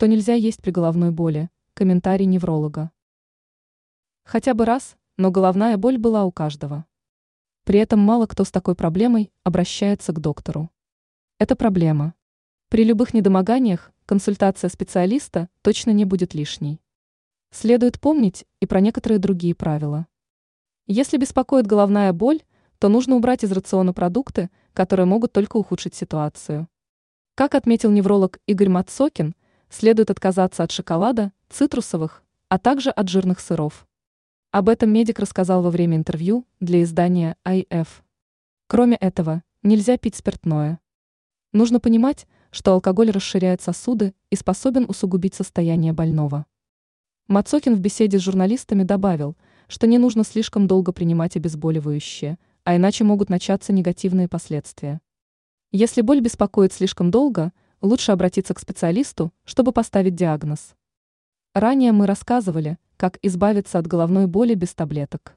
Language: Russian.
что нельзя есть при головной боли. Комментарий невролога. Хотя бы раз, но головная боль была у каждого. При этом мало кто с такой проблемой обращается к доктору. Это проблема. При любых недомоганиях консультация специалиста точно не будет лишней. Следует помнить и про некоторые другие правила. Если беспокоит головная боль, то нужно убрать из рациона продукты, которые могут только ухудшить ситуацию. Как отметил невролог Игорь Мацокин, следует отказаться от шоколада, цитрусовых, а также от жирных сыров. Об этом медик рассказал во время интервью для издания IF. Кроме этого, нельзя пить спиртное. Нужно понимать, что алкоголь расширяет сосуды и способен усугубить состояние больного. Мацокин в беседе с журналистами добавил, что не нужно слишком долго принимать обезболивающие, а иначе могут начаться негативные последствия. Если боль беспокоит слишком долго, лучше обратиться к специалисту, чтобы поставить диагноз. Ранее мы рассказывали, как избавиться от головной боли без таблеток.